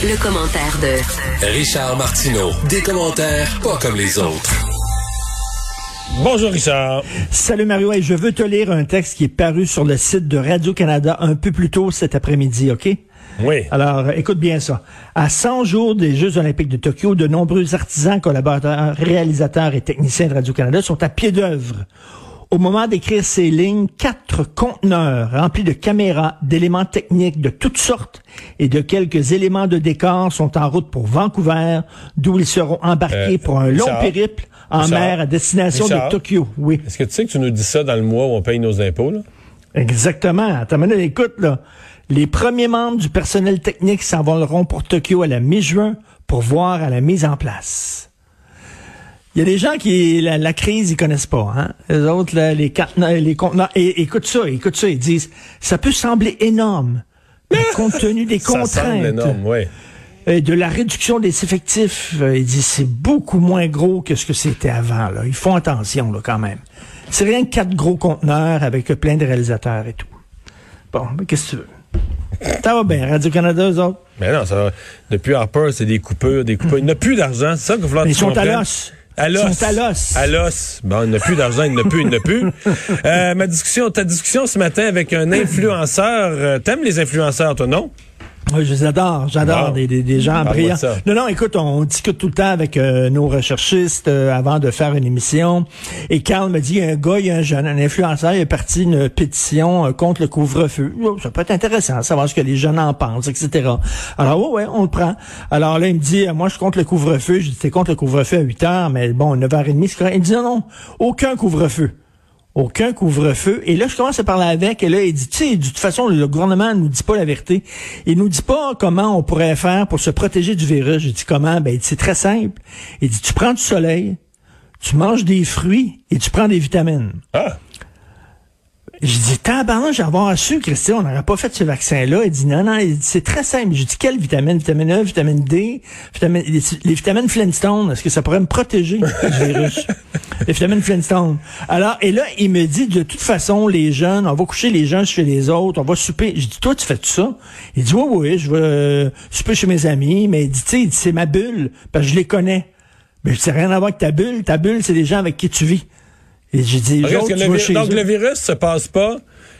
Le commentaire de Richard Martineau. Des commentaires pas comme les autres. Bonjour Richard. Salut Mario, et je veux te lire un texte qui est paru sur le site de Radio-Canada un peu plus tôt cet après-midi, OK? Oui. Alors, écoute bien ça. À 100 jours des Jeux olympiques de Tokyo, de nombreux artisans, collaborateurs, réalisateurs et techniciens de Radio-Canada sont à pied d'œuvre. Au moment d'écrire ces lignes, quatre conteneurs remplis de caméras, d'éléments techniques de toutes sortes et de quelques éléments de décor sont en route pour Vancouver, d'où ils seront embarqués Euh, pour un long Richard? périple en Richard? mer à destination Richard? de Tokyo. Oui. Est-ce que tu sais que tu nous dis ça dans le mois où on paye nos impôts, là? Exactement. Attends, écoute, là. Les premiers membres du personnel technique s'envoleront pour Tokyo à la mi-juin pour voir à la mise en place. Il y a des gens qui, la, la crise, ils connaissent pas, hein. Les autres, là, les, conteneurs- les conteneurs, et écoute ça, écoute ça, ils disent, ça peut sembler énorme, mais compte tenu des Ça contraintes énorme, oui. et de la réduction des effectifs, euh, il dit c'est beaucoup moins gros que ce que c'était avant. Là. Ils font attention là, quand même. C'est rien que quatre gros conteneurs avec euh, plein de réalisateurs et tout. Bon, mais qu'est-ce que tu veux? Ça va bien, Radio-Canada, eux autres. Mais non, ça va. Depuis Harper, c'est des coupures, des coupures. Il n'a plus d'argent, c'est ça qu'il que ils sont à l'os. À l'os. Ils sont à l'os. À l'os. Bon, il n'a plus d'argent, il n'a plus, il n'a plus. Euh, ma discussion, ta discussion ce matin avec un influenceur. euh, T'aimes les influenceurs, toi, non? Oui, je les adore, j'adore des, des, des gens brillants. Non, non, écoute, on discute tout le temps avec euh, nos recherchistes euh, avant de faire une émission. Et Carl me dit, un gars, il y a un jeune, un influenceur, il est parti une pétition euh, contre le couvre-feu. Oh, ça peut être intéressant, savoir ce que les jeunes en pensent, etc. Alors, ouais, ouais, on le prend. Alors là, il me dit, euh, moi, je suis contre le couvre-feu. Je dis, t'es contre le couvre-feu à 8 heures, mais bon, 9h30, c'est correct. Il me dit, non, non, aucun couvre-feu. Aucun couvre-feu. Et là, je commence à parler avec, et là, il dit, tu sais, de toute façon, le gouvernement nous dit pas la vérité. Il nous dit pas comment on pourrait faire pour se protéger du virus. Je dis comment? Ben, il dit, c'est très simple. Il dit, tu prends du soleil, tu manges des fruits et tu prends des vitamines. Ah! Je dis, tabarnak, avoir su, Christian, on n'aurait pas fait ce vaccin-là. Il dit, non, non, il dit, c'est très simple. Je dis, quelle vitamine? Vitamine E, vitamine D, vitamine, les, les vitamines Flintstone, est-ce que ça pourrait me protéger du virus? les vitamines Flintstone. Alors, et là, il me dit, de toute façon, les jeunes, on va coucher les jeunes chez les autres, on va souper. Je dis, toi, tu fais tout ça? Il dit, oui, oui, je vais euh, souper chez mes amis, mais il dit, tu sais, il dit, c'est ma bulle, parce que je les connais. Mais je sais rien à voir avec ta bulle. Ta bulle, c'est les gens avec qui tu vis. Et j'ai dit, autres, tu le chez donc, eux. le virus se passe pas.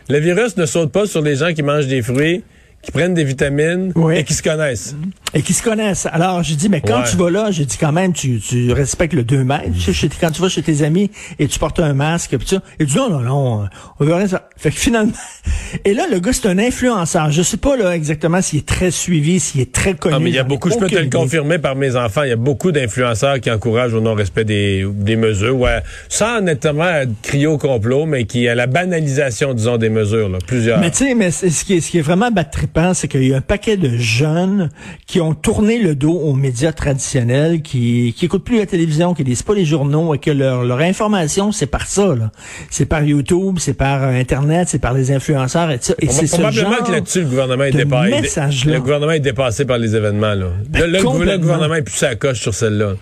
Le virus ne saute pas sur les gens qui mangent des fruits, qui prennent des vitamines Oui. et qui se connaissent. Et qui se connaissent. Alors, j'ai dit, mais quand Ouais. tu vas là, j'ai dit quand même, tu, tu respectes le 2 mètres. Tu chez- quand tu vas chez tes amis et tu portes un masque, pis ça. Il dit, non, non, non, on veut rien ça. Fait que finalement, et là, le gars, c'est un influenceur. Je sais pas, là, exactement s'il est très suivi, s'il est très connu. Ah, mais il y a beaucoup, je peux te le confirmer par mes enfants, il y a beaucoup d'influenceurs qui encouragent au non-respect des, des mesures, ouais, sans nettement crier au complot, mais qui à la banalisation, disons, des mesures, là, plusieurs. Mais tu sais, mais ce qui est, ce qui est vraiment battrippant, c'est qu'il y a un paquet de jeunes qui ont tourné le dos aux médias traditionnels, qui, qui écoutent plus la télévision, qui lisent pas les journaux et que leur, leur information, c'est par ça, là. C'est par YouTube, c'est par euh, Internet, c'est par les influenceurs et tout ça. Et c'est ce Probablement genre que là-dessus, le gouvernement est dépassé. Le gouvernement est dépassé par les événements, là. Ben, le, le- le complètement. gouvernement est plus sa coche sur celle-là.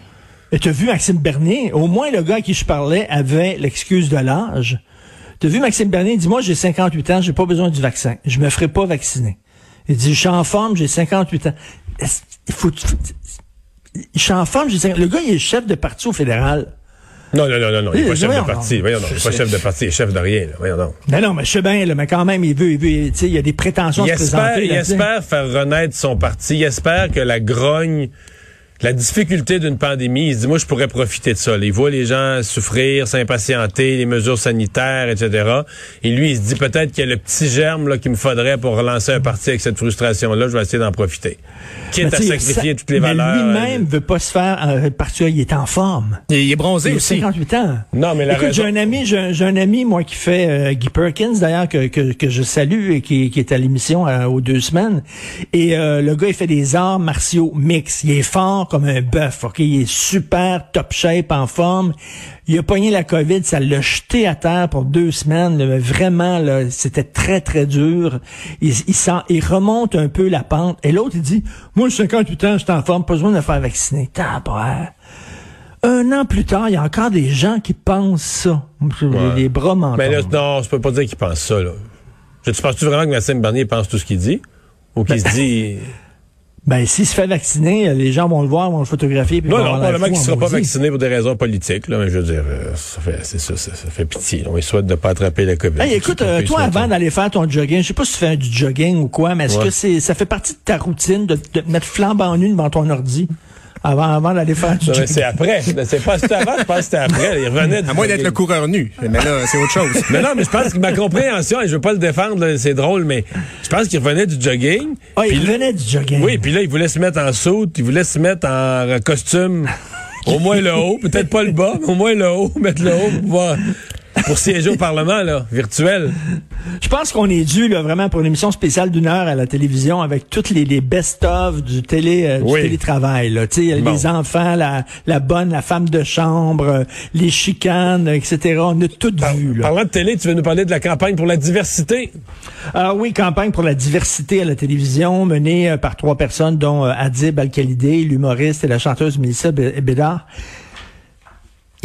Et t'as vu Maxime Bernier? Au moins, le gars à qui je parlais avait l'excuse de l'âge. T'as vu Maxime Bernier? Il dit, moi, j'ai 58 ans, j'ai pas besoin du vaccin. Je me ferai pas vacciner. Il dit, je suis en forme, j'ai 58 ans. Il faut, je suis en forme, j'ai 50 Le gars, il est chef de parti au fédéral. Non, non, non, non, non, il n'est Oui, pas chef de parti. Voyons donc, il n'est pas chef de parti, il est chef de rien, là. Voyons donc. Non, non, mais je sais bien, là, mais quand même, il veut, il veut, tu sais, il y a des prétentions Il à se espère, présenter. il là, sais. espère faire renaître son parti. Il espère que la grogne, la difficulté d'une pandémie, il se dit, moi, je pourrais profiter de ça. là. Il voit les gens souffrir, s'impatienter, les mesures sanitaires, etc. Et lui, il se dit peut-être qu'il y a le petit germe là, qu'il me faudrait pour relancer un parti avec cette frustration-là. Je vais essayer d'en profiter. Quitte à sacrifier ça- toutes les mais valeurs. lui-même veut pas se faire euh, parce qu'il est en forme. Il est bronzé Il a aussi. 58 ans. Non, mais la Écoute, raison- j'ai un ami, j'ai un, j'ai un ami, moi, qui fait euh, Guy Perkins, d'ailleurs, que, que, que je salue et qui, qui est à l'émission euh, aux deux semaines. Et euh, le gars, il fait des arts martiaux mix. Il est fort comme un bœuf, ok? Il est super top shape, en forme. Il a pogné la COVID, ça l'a jeté à terre pour deux semaines. là, vraiment, là, c'était très, très dur. Il, il, sent, il remonte un peu la pente. Et l'autre, il dit, moi, j'ai 58 ans, je suis en forme, pas besoin de me faire vacciner. Tabarouette. Un an plus tard, il y a encore des gens qui pensent ça. J'ai Ouais. les bras Mais là, non, je peux pas dire qu'il pense ça, là. Je- Tu penses-tu vraiment que Maxime Bernier pense tout ce qu'il dit? Ou qu'il se dit. Ben, s'il se fait vacciner, les gens vont le voir, vont le photographier. Puis non, non, probablement qu'il ne sera en pas vacciné pour des raisons politiques. Là, mais je veux dire, euh, ça fait, c'est ça, ça, ça fait pitié. On souhaite de ne pas attraper la COVID. Hey, écoute, euh, toi, avant d'aller faire ton jogging, je sais pas si tu fais du jogging ou quoi, mais est-ce Ouais. que c'est, ça fait partie de ta routine de, de te mettre flambant nu devant ton ordi? Avant, avant d'aller faire du Non, mais jogging? c'est après. C'est pas c'était avant, je pense que c'était après. Il revenait du À moins d'être le coureur nu. Mais là, c'est autre chose. Mais non, mais je pense que ma compréhension, et je veux pas le défendre, c'est drôle, mais je pense qu'il revenait du jogging. Ah, il revenait du jogging. Oui, puis là, il voulait se mettre en saut, il voulait se mettre en costume. Au moins le haut, peut-être pas le bas, mais au moins le haut, mettre le haut pour pouvoir- pour siéger au Parlement, là, virtuel. Je pense qu'on est dû là, vraiment pour une émission spéciale d'une heure à la télévision avec toutes les, les best-of du, télé, euh, du Oui. télétravail. Là. Tu sais, Bon. Les enfants, la, la bonne, la femme de chambre, euh, les chicanes, etc. On a tout vu. Là. Parlant de télé, tu veux nous parler de la campagne pour la diversité? Ah oui, campagne pour la diversité à la télévision menée euh, par trois personnes, dont Adib Al-Khalidé, l'humoriste et la chanteuse Mélissa Bé- Bédard.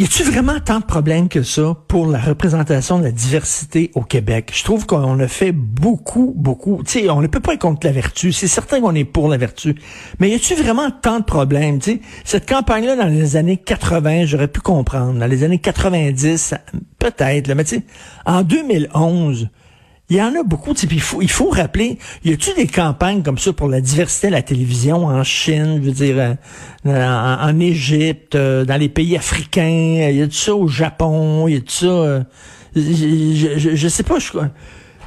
Y a-tu vraiment tant de problèmes que ça pour la représentation de la diversité au Québec? Je trouve qu'on a fait beaucoup, beaucoup. Tu sais, on ne peut pas être contre la vertu. C'est certain qu'on est pour la vertu. Mais y a-tu vraiment tant de problèmes? Tu sais, cette campagne-là, dans les années 80, j'aurais pu comprendre. Dans les années 90, peut-être. Mais tu sais, en 2011, il y en a beaucoup. puis Il faut, il faut rappeler, y a-tu des campagnes comme ça pour la diversité à la télévision en Chine, je veux dire, euh, en, Égypte, euh, dans les pays africains, y a-tu ça au Japon, y a-tu ça... euh, je, je, je sais pas, je...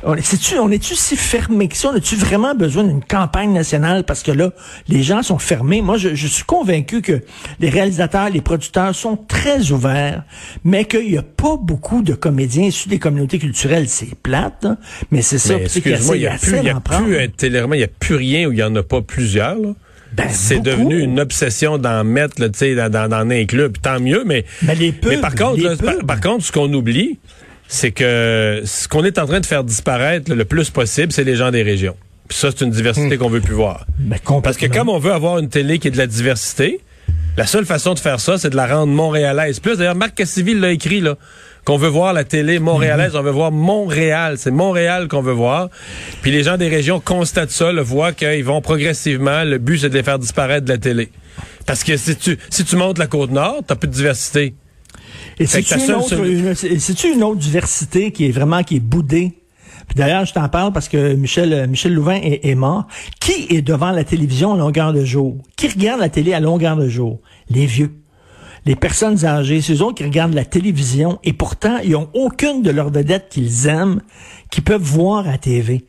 On, sais-tu, on est-tu si fermé que ça? On a-tu vraiment besoin d'une campagne nationale? Parce que là, les gens sont fermés. Moi, je, je suis convaincu que les réalisateurs, les producteurs sont très ouverts, mais qu'il n'y a pas beaucoup de comédiens issus des communautés culturelles. C'est plate, hein, mais c'est ça. Mais excuse-moi, il n'y a, plus, il y a plus un il n'y a plus rien où il n'y en a pas plusieurs. là? Ben, c'est devenu une obsession d'en mettre là, tu sais, dans, dans, dans un club. Tant mieux, mais, Mais les pubs, par contre, là, par contre, ce qu'on oublie, c'est que ce qu'on est en train de faire disparaître là, le plus possible, c'est les gens des régions. Puis ça, c'est une diversité qu'on veut plus voir. Ben, Parce que comme on veut avoir une télé qui est de la diversité, la seule façon de faire ça, c'est de la rendre montréalaise. Plus d'ailleurs, Marc Cassiville l'a écrit là, qu'on veut voir la télé montréalaise, Mhm. on veut voir Montréal, c'est Montréal qu'on veut voir. Puis les gens des régions constatent ça, le voient qu'ils vont progressivement. Le but, c'est de les faire disparaître de la télé. Parce que si tu si tu montes la côte nord, t'as plus de diversité. Et ta une, seule autre- une- c'est- c'est-tu une autre diversité qui est vraiment qui est boudée? Puis d'ailleurs, je t'en parle parce que Michel, euh, Michel Louvain est, est mort. Qui est devant la télévision à longueur de jour? Qui regarde la télé à longueur de jour? Les vieux. Les personnes âgées, c'est eux autres qui regardent la télévision et pourtant, ils ont aucune de leurs vedettes qu'ils aiment, qu'ils peuvent voir à TV.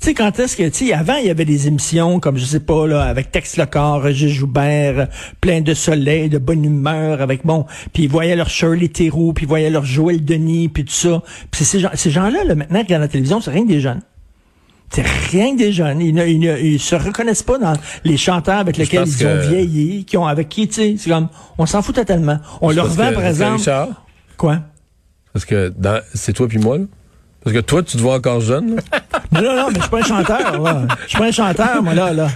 Tu sais, quand est-ce que, tu sais, avant, il y avait des émissions comme, je sais pas, là, avec Tex Lecor, Roger Joubert, euh, plein de soleil, de bonne humeur, avec, bon, puis ils voyaient leur Shirley Theroux, puis ils voyaient leur Joël Denis, puis tout ça. Puis c'est ces, gens, ces gens-là, là, maintenant, qui regardent la télévision, c'est rien que des jeunes. C'est rien que des jeunes. Ils ne, ils ne- ils se reconnaissent pas dans les chanteurs avec lesquels ils ont vieilli, qui ont, avec qui, tu sais, c'est comme, on s'en fout totalement. On leur vend, par exemple, Richard, quoi? parce que dans- c'est toi puis moi, là? Parce que toi, tu te vois encore jeune. là? Non, non, non, mais je suis pas un chanteur, là. Je suis pas un chanteur, moi, là, là.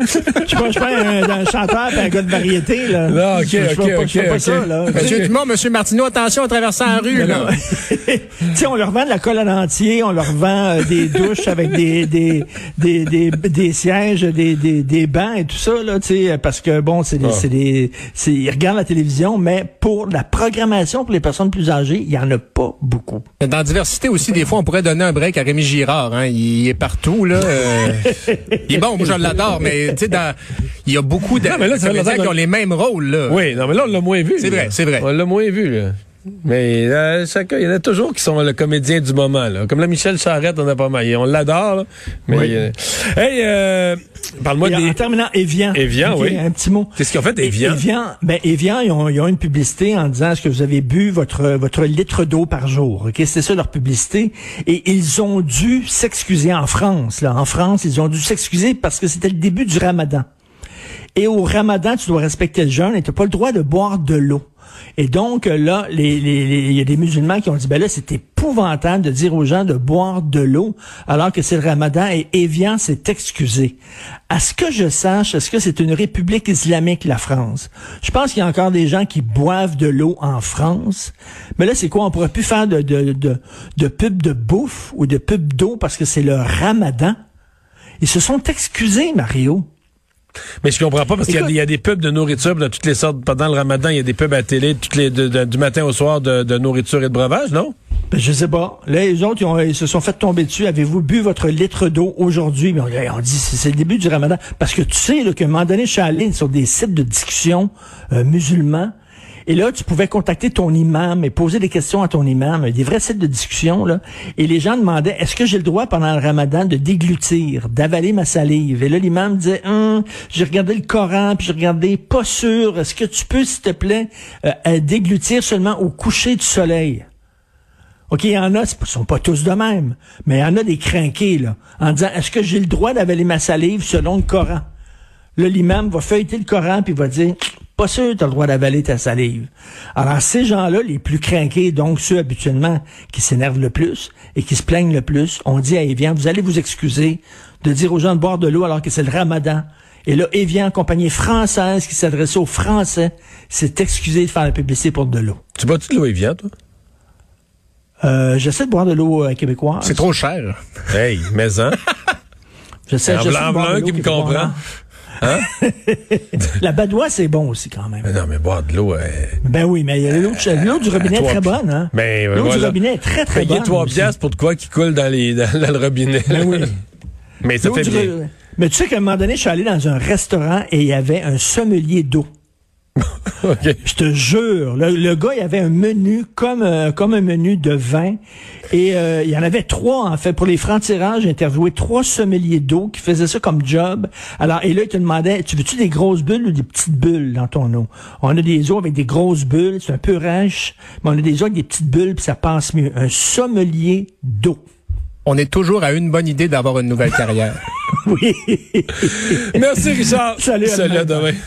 Je suis pas, pas un, un chanteur pis un gars de variété, là. Non, ok, fais ok, pas- ok, ça, là. Monsieur Dumont, Monsieur Martineau, attention en traversant la rue, là. tu sais, on leur vend de la colle à entier, on leur vend euh, des douches avec des des des des, des sièges, des, des des bancs et tout ça là, tu sais, parce que bon, c'est des c'est des ils regardent la télévision, mais pour la programmation pour les personnes plus âgées, il y en a pas beaucoup. Dans la diversité aussi, des fois, on pourrait donner un break à Rémi Girard. Hein. Il est partout, là. euh, il est bon, moi, je l'adore, mais tu sais, dans- il y a beaucoup de Non, mais là, comédiens qui ont les mêmes rôles, là. Oui, non, mais là, on l'a moins vu. C'est vrai, c'est vrai. On l'a moins vu, là. Mais euh, chacun, il y en a toujours qui sont le comédien du moment. Là. Comme là, Michel Charette, on a pas mal. On l'adore. Mais, Oui. euh, hey, euh, parle-moi Et en des... terminant, Evian. Evian, oui. Un petit mot. Qu'est-ce qu'ils ont fait, Evian? Evian, ben, Evian, ils ont, ils ont une publicité en disant est-ce que vous avez bu votre, votre litre d'eau par jour? Ok, c'est ça leur publicité. Et ils ont dû s'excuser en France. Là. En France, ils ont dû s'excuser parce que c'était le début du ramadan. Et au ramadan, tu dois respecter le jeûne et tu n'as pas le droit de boire de l'eau. Et donc, là, les- les- il y a des musulmans qui ont dit, ben là, c'est épouvantable de dire aux gens de boire de l'eau alors que c'est le ramadan et Evian s'est excusé. À ce que je sache, est-ce que c'est une république islamique, la France? Je pense qu'il y a encore des gens qui boivent de l'eau en France. Mais là, c'est quoi? On pourrait plus faire de, de, de, de pub de bouffe ou de pub d'eau parce que c'est le ramadan? Ils se sont excusés, Mario. Mais je comprends pas parce qu'il y a des- il y, a des pubs de nourriture de toutes les sortes. Pendant le ramadan, il y a des pubs à télé toutes les, de- de- du matin au soir de, de nourriture et de breuvage, non? Ben, je sais pas. Là, les autres, ils, ont- ils se sont fait tomber dessus. Avez-vous bu votre litre d'eau aujourd'hui? Mais on, on dit, c'est c'est le début du ramadan. Parce que tu sais, là, qu'à un moment donné, je suis allé sur des sites de discussion euh, musulmans. Et là, tu pouvais contacter ton imam et poser des questions à ton imam, des vrais sites de discussion, là. Et les gens demandaient, est-ce que j'ai le droit pendant le ramadan de déglutir, d'avaler ma salive? Et là, l'imam disait, Hum, j'ai regardé le Coran, puis j'ai regardé, pas sûr, est-ce que tu peux, s'il te plaît, euh, euh, déglutir seulement au coucher du soleil? OK, il y en a, ils sont pas tous de même, mais il y en a des crinqués, là, en disant, est-ce que j'ai le droit d'avaler ma salive selon le Coran? Là, l'imam va feuilleter le Coran puis va dire, pas sûr, tu as le droit d'avaler ta salive. Alors, ces gens-là, les plus crinqués, donc ceux habituellement qui s'énervent le plus et qui se plaignent le plus, on dit à Evian, vous allez vous excuser de dire aux gens de boire de l'eau alors que c'est le ramadan. Et là, Evian, compagnie française qui s'adressait aux Français, s'est excusé de faire la publicité pour de l'eau. Tu bois-tu de l'eau Evian, toi? Euh, j'essaie de boire de l'eau euh, québécoise. C'est trop cher. Hey, mais hein? J'essaie, Un j'essaie de blanc boire de blanc l'eau qui me québécoise. comprend. Hein? La badoie, c'est bon aussi quand même. Mais non, mais boire de l'eau, euh, Ben oui, mais l'eau l'eau du robinet est très bonne, hein? Ben, l'eau du voilà. robinet est très, très bonne. 3 aussi. piastres pour de quoi qui coule dans, les, dans, dans le robinet. Ben oui. Mais ça L'eau fait du bien. ro- Mais tu sais qu'à un moment donné, je suis allé dans un restaurant et il y avait un sommelier d'eau. Je te jure, le, le gars, il avait un menu comme euh, comme un menu de vin et euh, il y en avait trois en fait pour les francs-tirages. J'ai interviewé trois sommeliers d'eau qui faisaient ça comme job. Alors et là, il te demandait, tu veux-tu des grosses bulles ou des petites bulles dans ton eau? On a des eaux avec des grosses bulles, c'est un peu rêche, mais on a des eaux avec des petites bulles puis ça passe mieux. Un sommelier d'eau. On est toujours à une bonne idée d'avoir une nouvelle carrière. Oui. Merci, Richard. Salut, à Salut, à demain. demain.